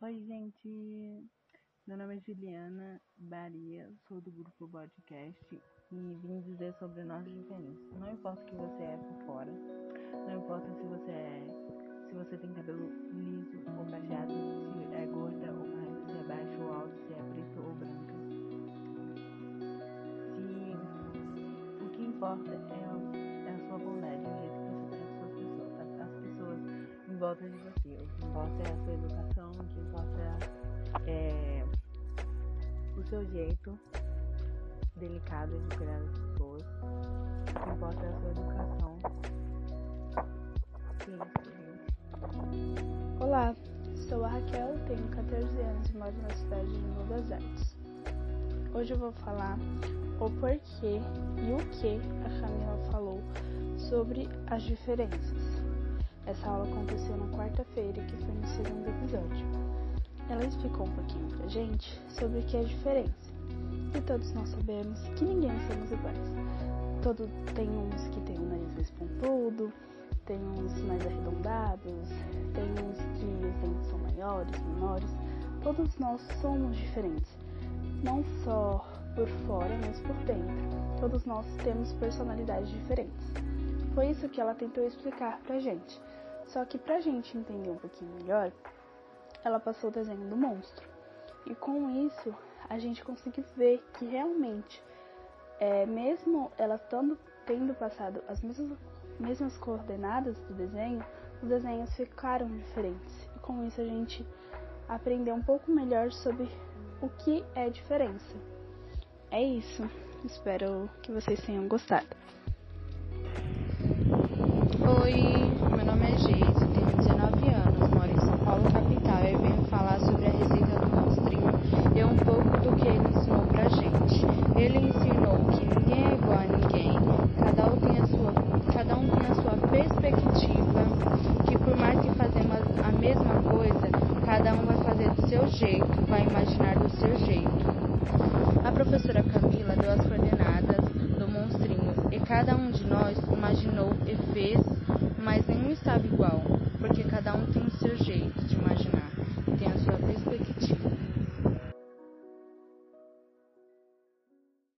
Oi, gente. Meu nome é Juliana Baria, sou do grupo Podcast e vim dizer sobre nossas diferenças. Não importa o que você é por fora, não importa se você é, se você tem cabelo liso ou cacheado, se é gorda ou magra, se é baixo ou alto, se é preto ou branca. Se o que importa é, é a sua bondade, o jeito que você trata as pessoas, as pessoas em volta de você. O que importa é a sua seu jeito delicado de cuidar das pessoas. O que importa é a sua educação. Olá, sou a Raquel, tenho 14 anos e moro na cidade de Nilo das Artes. Hoje eu vou falar o porquê e o que a Camila falou sobre as diferenças. Essa aula aconteceu na quarta-feira, que foi no segundo episódio. Ela explicou um pouquinho pra gente sobre o que é diferença. E todos nós sabemos que ninguém somos iguais. Todo, tem uns que tem o nariz mais pontudo, tem uns mais arredondados, tem uns que os dentes são maiores, menores. Todos nós somos diferentes. Não só por fora, mas por dentro. Todos nós temos personalidades diferentes. Foi isso que ela tentou explicar pra gente. Só que pra gente entender um pouquinho melhor, ela passou o desenho do monstro. E com isso, a gente conseguiu ver que realmente, é, mesmo ela tando, tendo passado as mesmas, mesmas coordenadas do desenho, os desenhos ficaram diferentes. E com isso a gente aprendeu um pouco melhor sobre o que é diferença. É isso. Espero que vocês tenham gostado. Oi, meu nome é Geise, tenho 19 anos, moro em São Paulo, capital, e venho falar sobre a receita do monstrinho e um pouco do que ele ensinou pra gente. Ele ensinou que ninguém é igual a ninguém, cada um tem a sua, cada um tem a sua perspectiva, que por mais que fazemos a mesma coisa, cada um vai fazer do seu jeito, vai imaginar do seu jeito. A professora Camila deu as coordenadas do monstrinho e cada um de nós imaginou e fez mas nenhum estava igual, porque cada um tem o seu jeito de imaginar, tem a sua perspectiva.